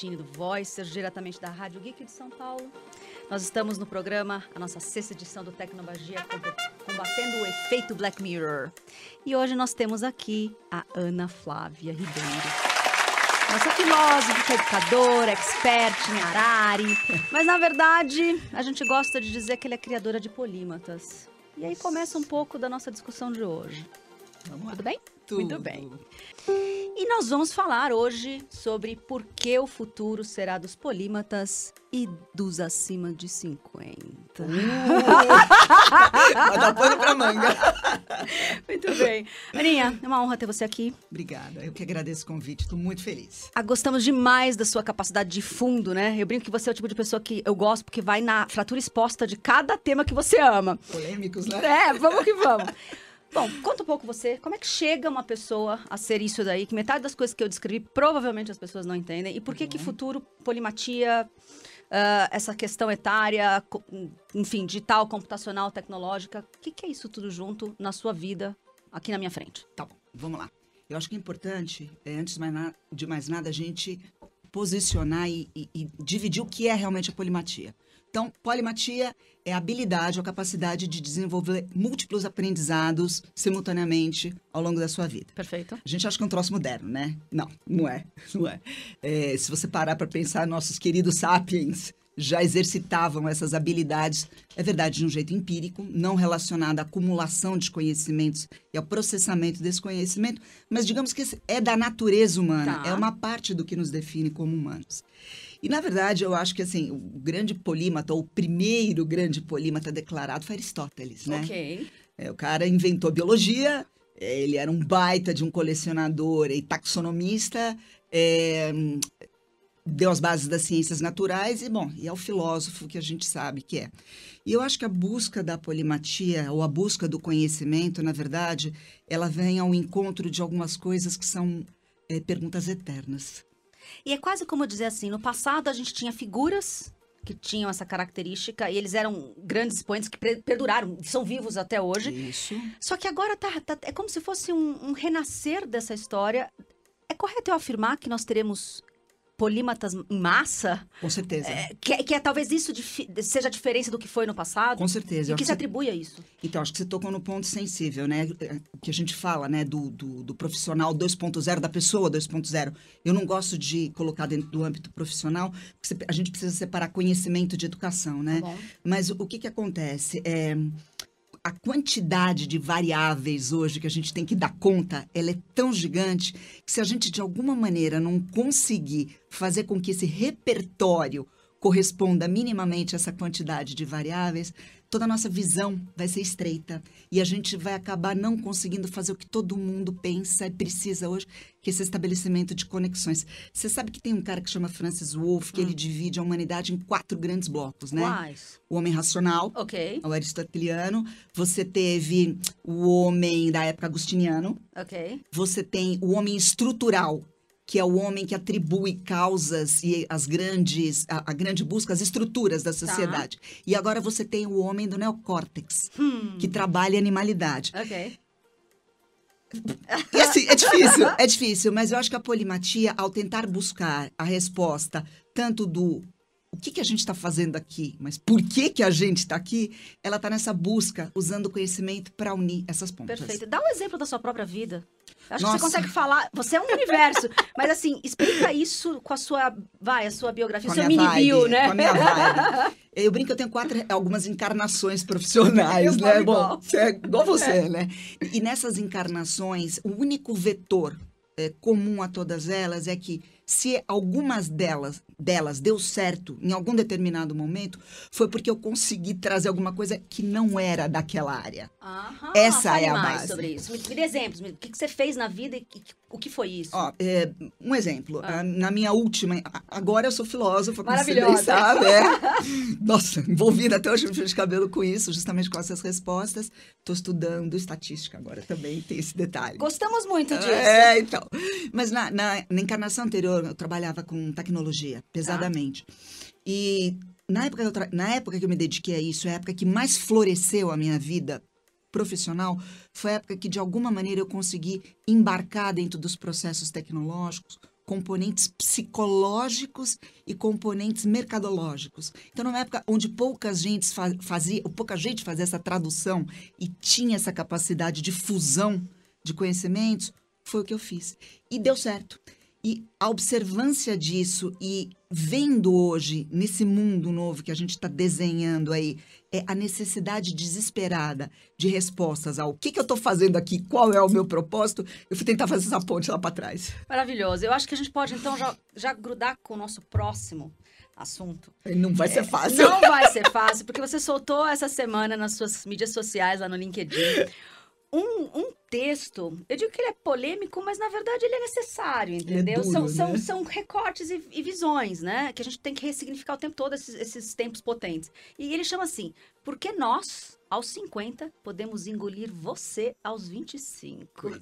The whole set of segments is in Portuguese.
Bertini do Voicer, diretamente da Rádio Geek de São Paulo. Nós estamos no programa, a nossa sexta edição do Tecnomagia, combatendo o efeito Black Mirror. E hoje nós temos aqui a Ana Flávia Ribeiro. Nossa filósofa, educadora, expert em Arari. Mas, na verdade, a gente gosta de dizer que ela é criadora de polímatas. E aí começa um pouco da nossa discussão de hoje. Vamos lá. Tudo bem? Tudo. Muito bem. E nós vamos falar hoje sobre por que o futuro será dos polímatas e dos acima de 50. Vai dar pano pra manga. Muito bem. Aninha, é uma honra ter você aqui. Obrigada. Eu que agradeço o convite. Estou muito feliz. Ah, gostamos demais da sua capacidade de fundo, né? Eu brinco que você é o tipo de pessoa que eu gosto porque vai na fratura exposta de cada tema que você ama. Polêmicos, né? É, vamos que vamos. Bom, conta um pouco você, como é que chega uma pessoa a ser isso daí, que metade das coisas que eu descrevi provavelmente as pessoas não entendem, e por que que Uhum. futuro, polimatia, ah, essa questão etária, enfim, digital, computacional, tecnológica, o que que é isso tudo junto na sua vida, aqui na minha frente? Tá bom, vamos lá. Eu acho que é importante, é, antes de mais, na- de mais nada, a gente posicionar e, e- e dividir o que é realmente a polimatia. Então, polimatia é a habilidade ou capacidade de desenvolver múltiplos aprendizados simultaneamente ao longo da sua vida. Perfeito. A gente acha que é um troço moderno, né? Não, não é. Não é. É, se você parar para pensar, nossos queridos sapiens já exercitavam essas habilidades, é verdade, de um jeito empírico, não relacionado à acumulação de conhecimentos e ao processamento desse conhecimento, mas digamos que é da natureza humana, Tá. é uma parte do que nos define como humanos. E, na verdade, eu acho que, assim, o grande polímata, ou o primeiro grande polímata declarado foi Aristóteles, né? Ok. É, o cara inventou biologia, ele era um baita de um colecionador e taxonomista, é, deu as bases das ciências naturais e, bom, e é o filósofo que a gente sabe que é. E eu acho que a busca da polimatia, ou a busca do conhecimento, na verdade, ela vem ao encontro de algumas coisas que são é, perguntas eternas. E é quase como dizer assim, no passado a gente tinha figuras que tinham essa característica e eles eram grandes expoentes que perduraram, são vivos até hoje. Isso. Só que agora tá, tá- é como se fosse um, um renascer dessa história. É correto eu afirmar que nós teremos polímatas em massa? Com certeza. É, que, é- que é talvez isso seja a diferença do que foi no passado? Com certeza. E que se atribui a isso? Então, acho que você tocou no ponto sensível, né? É, Que a gente fala, né, do, do, do profissional 2.0, da pessoa 2.0. Eu não gosto de colocar dentro do âmbito profissional, porque a gente precisa separar conhecimento de educação, né? Tá. Mas o que que acontece? É, a quantidade de variáveis hoje que a gente tem que dar conta, ela é tão gigante que se a gente de alguma maneira não conseguir fazer com que esse repertório corresponda minimamente a essa quantidade de variáveis, toda a nossa visão vai ser estreita e a gente vai acabar não conseguindo fazer o que todo mundo pensa e precisa hoje, que é esse estabelecimento de conexões. Você sabe que tem um cara que chama Francis Wolff, que ele divide a humanidade em quatro grandes blocos, né? Quais? O homem racional, Ok, o aristoteliano, você teve o homem da época agustiniano, ok. você tem o homem estrutural, que é o homem que atribui causas e as grandes, a, a grande busca, as estruturas da sociedade. E agora você tem o homem do neocórtex, Hum, que trabalha a animalidade. ok. E assim, é difícil, é difícil, mas eu acho que a polimatia, ao tentar buscar a resposta tanto do o que, que a gente está fazendo aqui, mas por que, que a gente está aqui, ela está nessa busca, usando o conhecimento para unir essas pontas. Perfeito. Dá um exemplo da sua própria vida. Acho que Nossa. você consegue falar. Você é um universo. mas assim, explica isso com a sua. Vai, a sua biografia, Com seu mini bio, né? Com a minha vibe. Eu brinco que eu tenho quatro, algumas encarnações profissionais, Eu né? falo Bom, igual. você é igual você, né? E nessas encarnações, o único vetor é, comum a todas elas é que se algumas delas, delas deu certo em algum determinado momento, foi porque eu consegui trazer alguma coisa que não era daquela área. Aham, Essa fale é a mais base. sobre isso. Me, me dê exemplos. me- O que, que você fez na vida e que- o que foi isso? Ó, é, um exemplo. Ah. Na minha última. Agora eu sou filósofa, como você bem sabe. É. Nossa, envolvida até hoje no fio de cabelo com isso, justamente com essas respostas. Estou estudando estatística agora também, tem esse detalhe. Gostamos muito disso. É, então. Mas na, na, na encarnação anterior, eu trabalhava com tecnologia, pesadamente. E na época, que eu na época que eu me dediquei a isso, é a época que mais floresceu a minha vida profissional, foi a época que, de alguma maneira, eu consegui embarcar dentro dos processos tecnológicos componentes psicológicos e componentes mercadológicos. Então, numa época onde pouca gente fazia, pouca gente fazia essa tradução e tinha essa capacidade de fusão de conhecimentos, foi o que eu fiz. E deu certo. E a observância disso e vendo hoje, nesse mundo novo que a gente está desenhando aí, é a necessidade desesperada de respostas ao que, que eu estou fazendo aqui, qual é o meu propósito, eu fui tentar fazer essa ponte lá para trás. Maravilhoso. Eu acho que a gente pode, então, já, já grudar com o nosso próximo assunto. Não vai ser fácil. Não vai ser fácil, porque você soltou essa semana nas suas mídias sociais, lá no LinkedIn, um, um texto, eu digo que ele é polêmico, mas na verdade ele é necessário, entendeu? É duro, são, né? são, são recortes e, e, visões, né? Que a gente tem que ressignificar o tempo todo esses, esses tempos potentes. E ele chama assim: Por que nós, aos 50, podemos engolir você aos 25?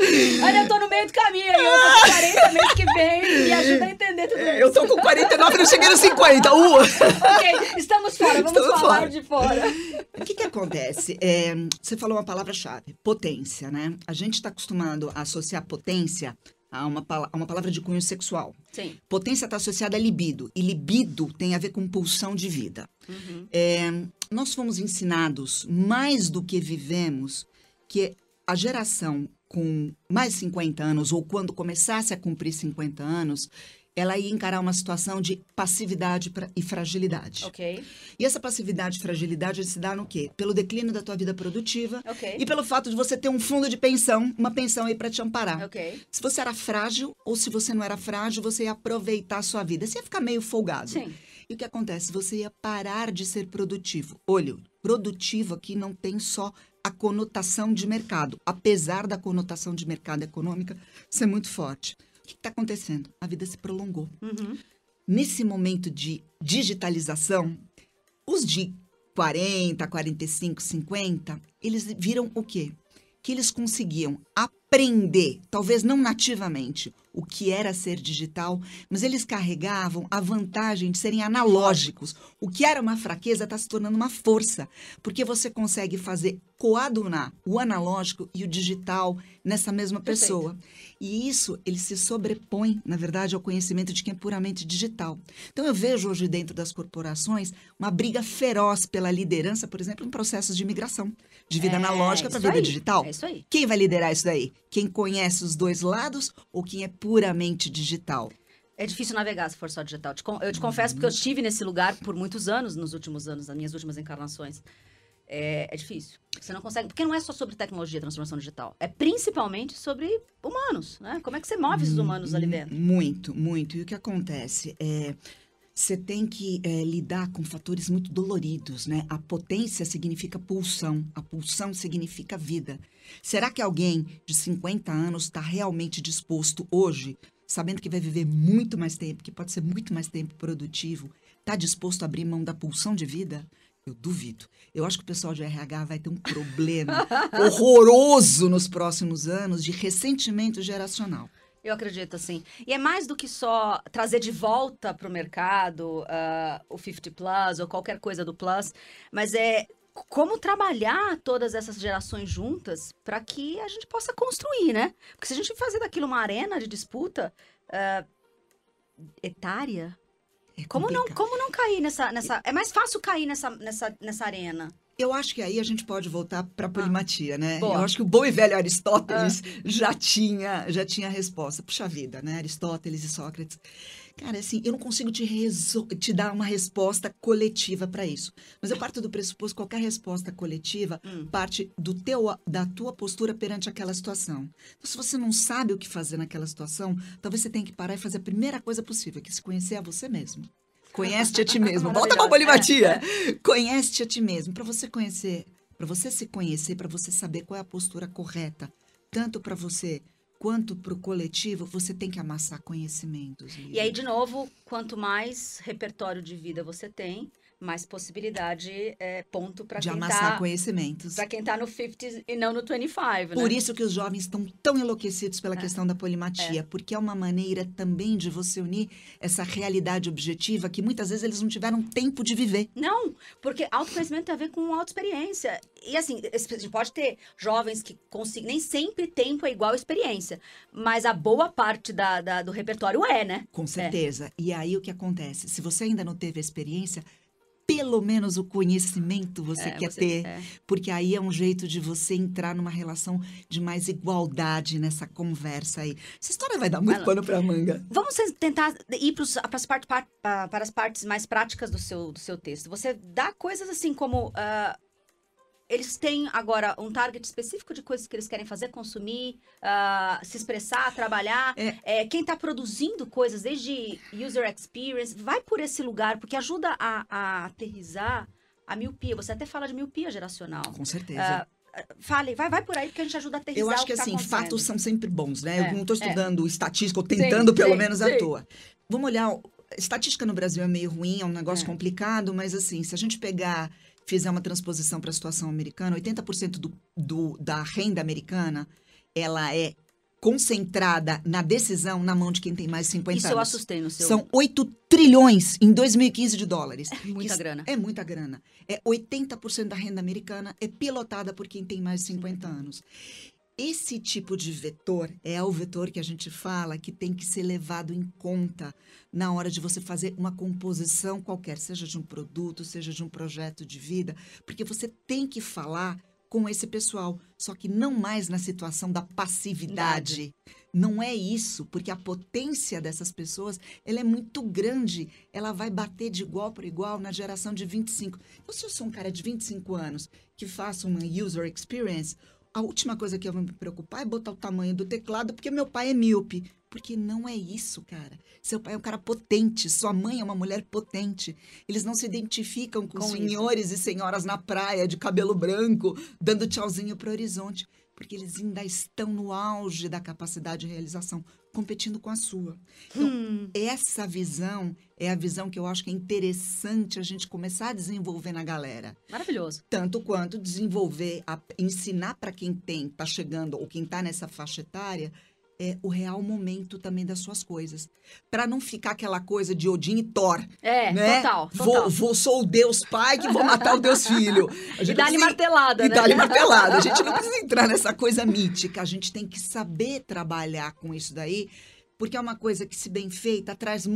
É. Olha, eu tô no meio do caminho eu tô com 40 mês que vem, me ajuda a entender tudo isso. Eu tô com 49 e não cheguei nos 50, uh! ok, estamos fora, vamos estamos falar fora. de fora. O que que acontece? É, você falou uma palavra-chave, potência, né? A gente está acostumado a associar potência a uma, a uma palavra de cunho sexual. Sim. Potência está associada a libido. E libido tem a ver com pulsão de vida. Uhum. É, nós fomos ensinados, mais do que vivemos, que a geração com mais de 50 anos, ou quando começasse a cumprir 50 anos, ela ia encarar uma situação de passividade e fragilidade. Ok. E essa passividade e fragilidade se dá no quê? Pelo declínio da tua vida produtiva okay. e pelo fato de você ter um fundo de pensão, uma pensão aí para te amparar. Ok. Se você era frágil ou se você não era frágil, você ia aproveitar a sua vida. Você ia ficar meio folgado. Sim. E o que acontece? Você ia parar de ser produtivo. Olha, produtivo aqui não tem só a conotação de mercado, apesar da conotação de mercado econômica ser muito forte que está acontecendo? A vida se prolongou. Uhum. Nesse momento de digitalização, os de 40, 45, 50, eles viram o quê? Que eles conseguiam aprender, talvez não nativamente, o que era ser digital, mas eles carregavam a vantagem de serem analógicos. O que era uma fraqueza está se tornando uma força, porque você consegue fazer coadunar o analógico e o digital nessa mesma pessoa. Perfeito. E isso, ele se sobrepõe, na verdade, ao conhecimento de quem é puramente digital. Então, eu vejo hoje dentro das corporações uma briga feroz pela liderança, por exemplo, em processos de migração, de vida é, analógica para vida aí, digital. É isso aí. Quem vai liderar isso daí? Quem conhece os dois lados ou quem é puramente digital? É difícil navegar se for só digital. Eu te confesso porque eu estive nesse lugar por muitos anos, nos últimos anos, nas minhas últimas encarnações. É, é, difícil. Você não consegue. Porque não é só sobre tecnologia, transformação digital. É principalmente sobre humanos, né? Como é que você move esses humanos ali dentro? Muito, muito. E o que acontece é. Você tem que é, lidar com fatores muito doloridos, né? A potência significa pulsão, a pulsão significa vida. Será que alguém de 50 anos está realmente disposto hoje, sabendo que vai viver muito mais tempo, que pode ser muito mais tempo produtivo, está disposto a abrir mão da pulsão de vida? Eu duvido. Eu acho que o pessoal de RH vai ter um problema horroroso nos próximos anos de ressentimento geracional. Eu acredito, assim. E é mais do que só trazer de volta para o mercado uh, o 50 Plus ou qualquer coisa do Plus, mas é como trabalhar todas essas gerações juntas para que a gente possa construir, né? Porque se a gente fazer daquilo uma arena de disputa uh, etária, é como não, como não cair nessa, nessa. É mais fácil cair nessa, nessa, nessa arena. Eu acho que aí a gente pode voltar para a ah, polimatia, ah, né? Boa. Eu acho que o bom e velho Aristóteles ah. já tinha já tinha a resposta. Puxa vida, né? Aristóteles e Sócrates. Cara, assim, eu não consigo te, te dar uma resposta coletiva para isso. Mas eu parto do pressuposto que qualquer resposta coletiva hum. parte do teu, da tua postura perante aquela situação. Então, se você não sabe o que fazer naquela situação, talvez você tenha que parar e fazer a primeira coisa possível, que é se conhecer a você mesmo. Conhece-te a ti mesmo. Volta pra polimatia. É. Conhece-te a ti mesmo. Para você conhecer, para você se conhecer, para você saber qual é a postura correta, tanto para você quanto para o coletivo, você tem que amassar conhecimentos. E aí, de novo, quanto mais repertório de vida você tem, mais possibilidade, é, ponto para de quem amassar tá, conhecimentos. para quem tá no 50 e não no 25, Por né? isso que os jovens estão tão enlouquecidos pela questão da polimatia, porque é uma maneira também de você unir essa realidade objetiva que muitas vezes eles não tiveram tempo de viver. Não, porque autoconhecimento tem a ver com autoexperiência. E assim, a gente pode ter jovens que conseguem. Nem sempre tempo é igual experiência. Mas a boa parte da, da- do repertório é, né? Com certeza. E aí o que acontece? Se você ainda não teve a experiência, pelo menos o conhecimento você É, quer você- ter. é. Porque aí é um jeito de você entrar numa relação de mais igualdade nessa conversa aí. Essa história vai dar muito pano pra manga. Vamos tentar ir pros, pras part- par- pa- para as partes mais práticas do seu, do seu texto. Você dá coisas assim como. ah, eles têm agora um target específico de coisas que eles querem fazer, consumir, ah, se expressar, trabalhar. É. É, quem está produzindo coisas, desde user experience, vai por esse lugar, porque ajuda a, a aterrizar a miopia. Você até fala de miopia geracional. Com certeza. Ah, Fale, vai, vai por aí, porque a gente ajuda a aterrizar Eu acho que, que tá assim, acontecendo. fatos são sempre bons, né? É, eu não estou é. estudando estatística, ou tentando pelo sim, menos à sim. toa. Vamos olhar. Estatística no Brasil é meio ruim, é um negócio É. complicado, mas assim, se a gente pegar, fizer uma transposição para a situação americana, 80% do, do, da renda americana, ela é concentrada na decisão na mão de quem tem mais de 50 Isso eu anos. assustei no seu. São 8 trilhões em 2015 de dólares. muita Isso grana. É muita grana. É 80% da renda americana é pilotada por quem tem mais de 50 anos. Esse tipo de vetor é o vetor que a gente fala que tem que ser levado em conta na hora de você fazer uma composição qualquer, seja de um produto, seja de um projeto de vida, porque você tem que falar com esse pessoal, só que não mais na situação da passividade. Não é isso, porque a potência dessas pessoas, ela é muito grande. Ela vai bater de igual para igual na geração de 25. Então, se eu sou um cara de 25 anos que faço uma user experience, a última coisa que eu vou me preocupar é botar o tamanho do teclado, porque meu pai é míope. Porque não é isso, cara. Seu pai é um cara potente, sua mãe é uma mulher potente. Eles não se identificam com, Com isso. senhores e senhoras na praia de cabelo branco, dando tchauzinho pro horizonte, porque eles ainda estão no auge da capacidade de realização, competindo com a sua. Então, Hum, essa visão é a visão que eu acho que é interessante a gente começar a desenvolver na galera maravilhoso. tanto quanto desenvolver, a- ensinar para quem tem, tá chegando ou quem tá nessa faixa etária, é o real momento também das suas coisas, Para não ficar aquela coisa de Odin e Thor, É, né? total, Vou, total. vou sou o Deus pai que vou matar o Deus filho. E dá-lhe martelada, e né? dá-lhe martelada. A gente não precisa entrar nessa coisa mítica. A gente tem que saber trabalhar com isso daí, porque é uma coisa que, se bem feita, traz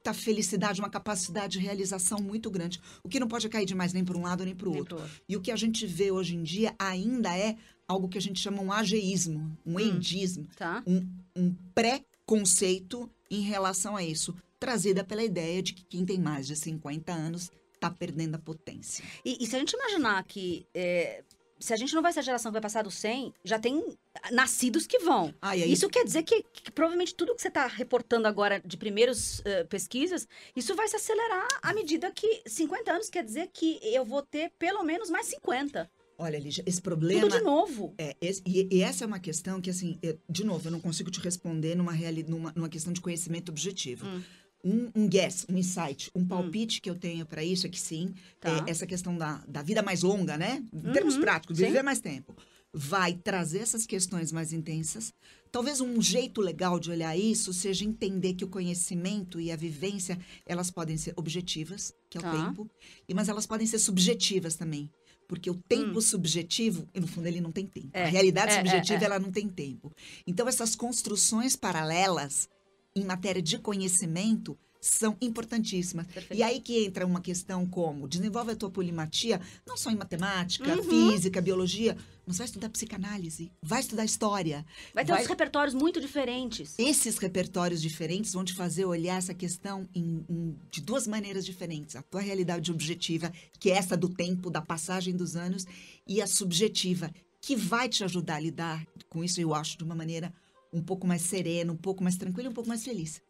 muita felicidade, uma capacidade de realização muito grande. O que não pode cair demais nem para um lado nem para o outro. E o que a gente vê hoje em dia ainda é algo que a gente chama um ageísmo, um Hum. endismo, Tá? um, um pré-conceito em relação a isso, trazida pela ideia de que quem tem mais de 50 anos está perdendo a potência. E, e se a gente imaginar que. é, se a gente não vai ser a geração que vai passar do 100, já tem nascidos que vão. Ah, aí, Isso quer dizer que, que provavelmente tudo que você está reportando agora de primeiros eh, pesquisas, isso vai se acelerar à medida que 50 anos quer dizer que eu vou ter pelo menos mais 50. olha, Lígia, esse problema Tudo de novo. É, esse- e, e essa é uma questão que, assim, eu- de novo, eu não consigo te responder numa, reali- numa, numa questão de conhecimento objetivo. Hum. Um, um guess, um insight, um palpite que eu tenho para isso é que sim, Tá. é essa questão da, da vida mais longa, né? Em termos Uhum, práticos, sim. viver mais tempo. Vai trazer essas questões mais intensas. Talvez um jeito legal de olhar isso seja entender que o conhecimento e a vivência, elas podem ser objetivas, que é o Tá. tempo, e mas elas podem ser subjetivas também. Porque o tempo subjetivo, e no fundo, ele não tem tempo. Hum. É, A realidade é, subjetiva, é, é. ela não tem tempo. Então, essas construções paralelas em matéria de conhecimento são importantíssimas. Perfeito. E aí que entra uma questão como desenvolve a tua polimatia, não só em matemática, Uhum. física, biologia, mas vai estudar psicanálise, vai estudar história. Vai ter vai- uns repertórios muito diferentes. Esses repertórios diferentes vão te fazer olhar essa questão em- em- de duas maneiras diferentes. A tua realidade objetiva, que é essa do tempo, da passagem dos anos, e a subjetiva, que vai te ajudar a lidar com isso, eu acho, de uma maneira um pouco mais serena, um pouco mais tranquila e um pouco mais feliz.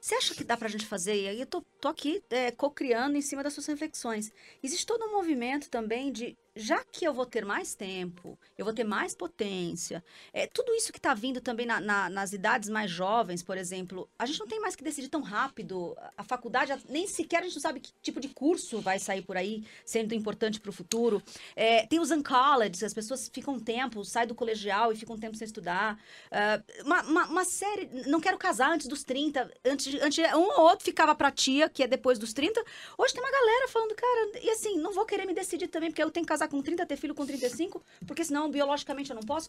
Você acha que dá pra gente fazer? E aí eu tô, tô aqui é, co-criando em cima das suas reflexões. Existe todo um movimento também de já que eu vou ter mais tempo, eu vou ter mais potência, é, tudo isso que está vindo também na, na, nas idades mais jovens, por exemplo, a gente não tem mais que decidir tão rápido. A faculdade, nem sequer a gente sabe que tipo de curso vai sair por aí, sendo importante para o futuro. É, tem os uncolleges, as pessoas ficam tempo, saem do colegial e ficam um tempo sem estudar. Uh, uma, uma, uma, série, não quero casar antes dos 30, antes, antes um ou outro ficava para tia, que é depois dos 30. Hoje tem uma galera falando, cara, e assim, não vou querer me decidir também, porque eu tenho que casar com 30, ter filho com 35, porque senão biologicamente eu não posso.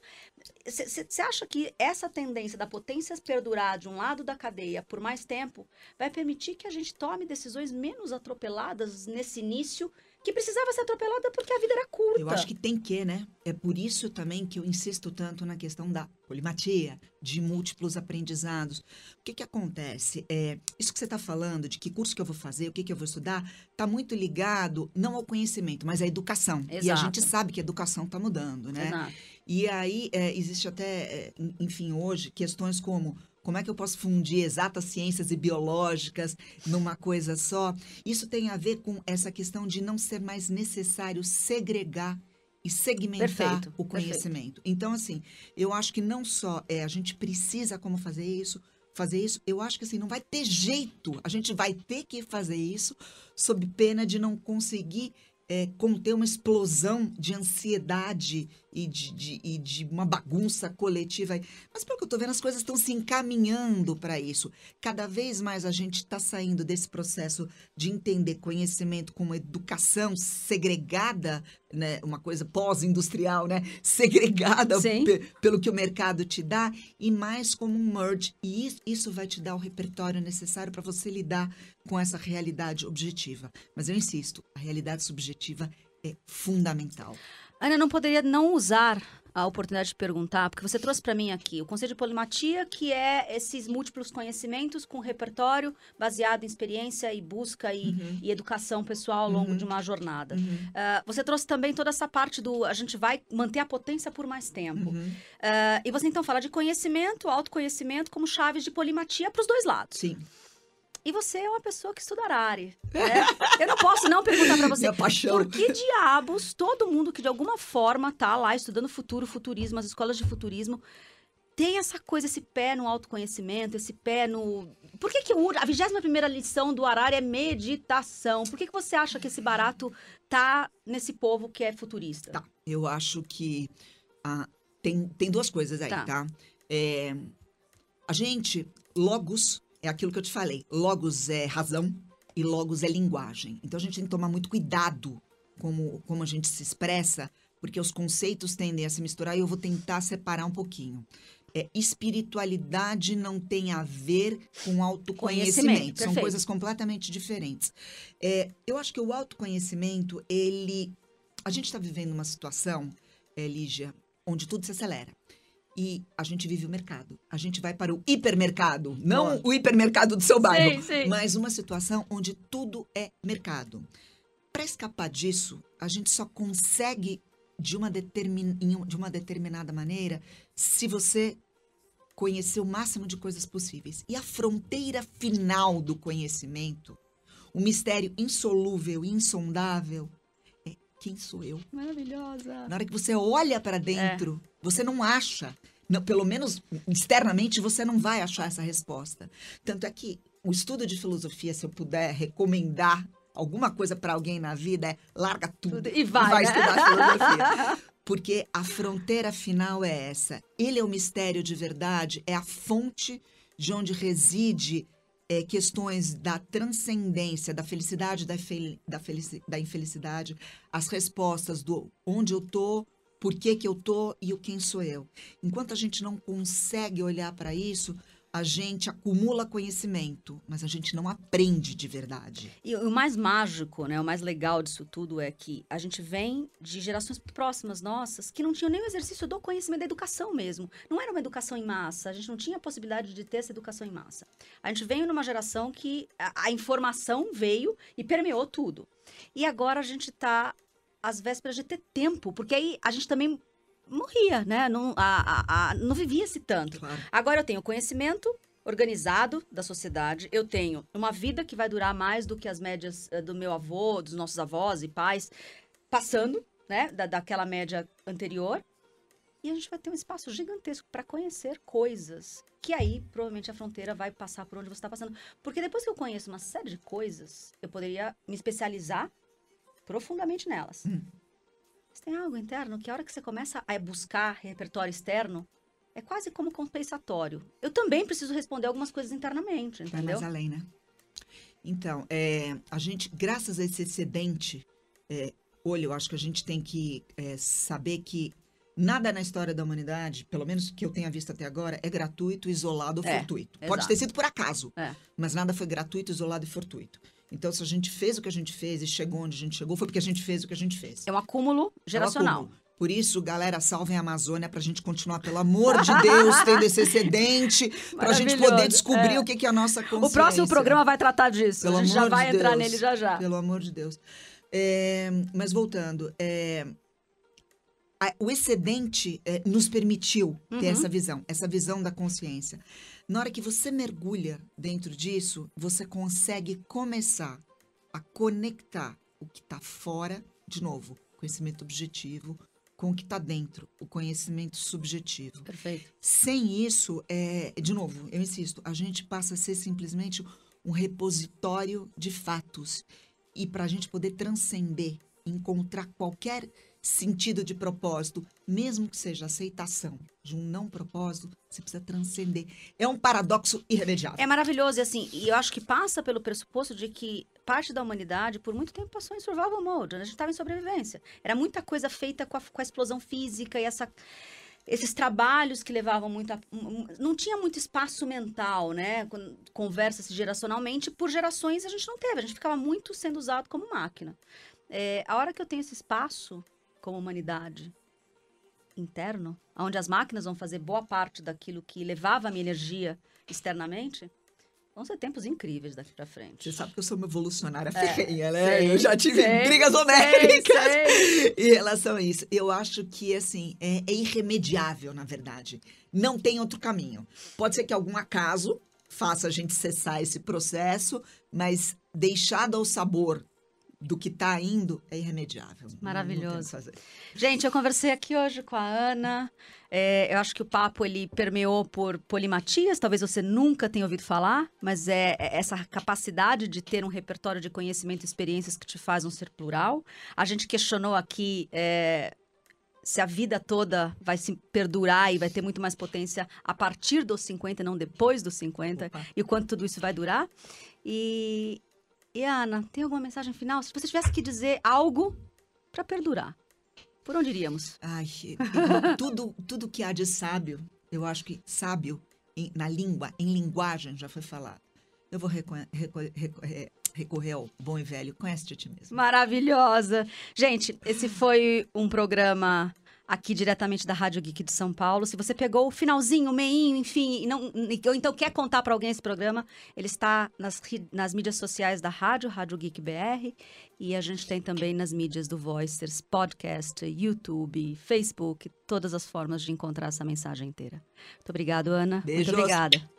Você acha que essa tendência da potência perdurar de um lado da cadeia por mais tempo vai permitir que a gente tome decisões menos atropeladas nesse início? Que precisava ser atropelada porque a vida era curta. Eu acho que tem que, né? É por isso também que eu insisto tanto na questão da polimatia, de múltiplos aprendizados. O que que acontece? É, isso que você está falando, de que curso que eu vou fazer, o que que eu vou estudar, está muito ligado não ao conhecimento, mas à educação. Exato. E a gente sabe que a educação está mudando, né? Exato. E aí é, existe até, é, enfim, hoje, questões como como é que eu posso fundir exatas ciências e biológicas numa coisa só? Isso tem a ver com essa questão de não ser mais necessário segregar e segmentar perfeito, o conhecimento. Perfeito. Então, assim, eu acho que não só é a gente precisa como fazer isso, fazer isso, eu acho que assim, não vai ter jeito. A gente vai ter que fazer isso sob pena de não conseguir é, conter uma explosão de ansiedade e de, de, e de uma bagunça coletiva. Mas pelo que eu estou vendo, as coisas estão se encaminhando para isso. Cada vez mais a gente está saindo desse processo de entender conhecimento como educação segregada, né? uma coisa pós-industrial, né? segregada pelo que o mercado te dá, e mais como um merge. E isso, isso vai te dar o repertório necessário para você lidar com essa realidade objetiva. Mas eu insisto, a realidade subjetiva é fundamental. Ana, não poderia não usar a oportunidade de perguntar, porque você trouxe para mim aqui o conceito de polimatia, que é esses múltiplos conhecimentos com repertório baseado em experiência e busca e, uhum. e educação pessoal ao longo uhum. de uma jornada. Uhum. Uh, você trouxe também toda essa parte do a gente vai manter a potência por mais tempo. Uh, e você então fala de conhecimento, autoconhecimento como chaves de polimatia para os dois lados. Sim. E você é uma pessoa que estuda Arari. Né? Eu não posso não perguntar para você. Por que diabos todo mundo que de alguma forma tá lá estudando futuro, futurismo, as escolas de futurismo, tem essa coisa, esse pé no autoconhecimento, esse pé no. Por que, que a 21 lição do Arari é meditação? Por que, que você acha que esse barato tá nesse povo que é futurista? Tá. Eu acho que ah, tem, tem duas coisas aí, tá? tá? É, a gente, logos, é aquilo que eu te falei. Logos é razão e logos é linguagem. Então a gente tem que tomar muito cuidado como, como a gente se expressa, porque os conceitos tendem a se misturar e eu vou tentar separar um pouquinho. É, espiritualidade não tem a ver com autoconhecimento. São coisas completamente diferentes. É, eu acho que o autoconhecimento, ele. A gente está vivendo uma situação, é, Lígia, onde tudo se acelera e a gente vive o mercado. A gente vai para o hipermercado, não Nossa. o hipermercado do seu bairro, sim, sim. mas uma situação onde tudo é mercado. Para escapar disso, a gente só consegue de uma, determin, de uma determinada maneira se você conhecer o máximo de coisas possíveis. E a fronteira final do conhecimento, o mistério insolúvel e insondável, quem sou eu? Maravilhosa. Na hora que você olha para dentro, é você não acha, não, pelo menos externamente, você não vai achar essa resposta. Tanto é que o estudo de filosofia, se eu puder recomendar alguma coisa para alguém na vida, é larga tudo, tudo e vai, e vai né? estudar filosofia. Porque a fronteira final é essa. Ele é o mistério de verdade, é a fonte de onde reside é, questões da transcendência, da felicidade, da, fel da, felici da infelicidade, as respostas do onde eu estou, por que, que eu tô e o quem sou eu. Enquanto a gente não consegue olhar para isso, a gente acumula conhecimento, mas a gente não aprende de verdade. E o mais mágico, né, o mais legal disso tudo é que a gente vem de gerações próximas nossas que não tinham nem o exercício do conhecimento da educação mesmo. Não era uma educação em massa, a gente não tinha a possibilidade de ter essa educação em massa. A gente veio numa geração que a, a informação veio e permeou tudo. E agora a gente está às vésperas de ter tempo, porque aí a gente também morria, né? Não, a, a, a não vivia-se tanto. Claro. Agora eu tenho conhecimento organizado da sociedade, eu tenho uma vida que vai durar mais do que as médias uh, do meu avô, dos nossos avós e pais, passando, né, da, daquela média anterior. E a gente vai ter um espaço gigantesco para conhecer coisas. Que aí, provavelmente, a fronteira vai passar por onde você está passando. Porque depois que eu conheço uma série de coisas, eu poderia me especializar profundamente nelas. Hum. Tem algo interno que a hora que você começa a buscar repertório externo, é quase como compensatório. Eu também preciso responder algumas coisas internamente, Vai entendeu? mais além, né? Então, é, a gente, graças a esse excedente, é, olha, eu acho que a gente tem que é, saber que nada na história da humanidade, pelo menos que eu tenha visto até agora, é gratuito, isolado ou É, fortuito. exato. Pode ter sido por acaso, É. mas nada foi gratuito, isolado e fortuito. Então, se a gente fez o que a gente fez e chegou onde a gente chegou, foi porque a gente fez o que a gente fez. É um acúmulo geracional. É um acúmulo. Por isso, galera, salvem a Amazônia pra gente continuar, pelo amor de Deus, tendo esse excedente, pra gente poder descobrir é. o que é a nossa consciência. O próximo programa vai tratar disso. Pelo a gente já amor de vai entrar nele já já. Pelo amor de Deus. É, mas voltando, é, a- o excedente é, nos permitiu ter Uhum. essa visão, essa visão da consciência. Na hora que você mergulha dentro disso, você consegue começar a conectar o que está fora, de novo, conhecimento objetivo, com o que está dentro, o conhecimento subjetivo. Perfeito. Sem isso, é, de novo, eu insisto, a gente passa a ser simplesmente um repositório de fatos. E para a gente poder transcender, encontrar qualquer sentido de propósito, mesmo que seja aceitação de um não propósito, você precisa transcender. É um paradoxo irremediável. É maravilhoso, e assim, e eu acho que passa pelo pressuposto de que parte da humanidade, por muito tempo, passou em survival mode, né? a gente estava em sobrevivência. Era muita coisa feita com a, com a explosão física e essa, esses trabalhos que levavam muito a, Não tinha muito espaço mental, né? Con- Conversa-se geracionalmente, por gerações a gente não teve, a gente ficava muito sendo usado como máquina. É, a hora que eu tenho esse espaço como humanidade interno, onde as máquinas vão fazer boa parte daquilo que levava a minha energia externamente, vão ser tempos incríveis daqui pra frente. Você sabe que eu sou uma evolucionária É, ferrenha, né? sei, eu já tive sei, brigas homéricas sei. em relação a isso. Eu acho que, assim, é, é irremediável, na verdade. Não tem outro caminho. Pode ser que algum acaso faça a gente cessar esse processo, mas deixado ao sabor do que tá indo é irremediável. Maravilhoso. Gente, eu conversei aqui hoje com a Ana. É, eu acho que o papo ele permeou por polimatias, talvez você nunca tenha ouvido falar, mas é é essa capacidade de ter um repertório de conhecimento e experiências que te faz um ser plural. A gente questionou aqui é, se a vida toda vai se perdurar e vai ter muito mais potência a partir dos 50 e não depois dos 50, Opa. e quanto tudo isso vai durar. E, e Ana, tem alguma mensagem final? Se você tivesse que dizer algo para perdurar, por onde iríamos? Ai, eu- tudo, tudo que há de sábio, eu acho que sábio em- na língua, em linguagem, já foi falado. Eu vou reco- reco- reco- é, recorrer ao bom e velho, conhece-te a ti mesmo. Maravilhosa. Gente, esse foi um programa aqui diretamente da Rádio Geek de São Paulo. Se você pegou o finalzinho, o meinho, enfim, não, ou então quer contar para alguém esse programa, ele está nas, nas mídias sociais da rádio, Rádio Geek BR, e a gente tem também nas mídias do Voicers, podcast, YouTube, Facebook, todas as formas de encontrar essa mensagem inteira. Muito obrigado, Ana. Beijos. Muito obrigada.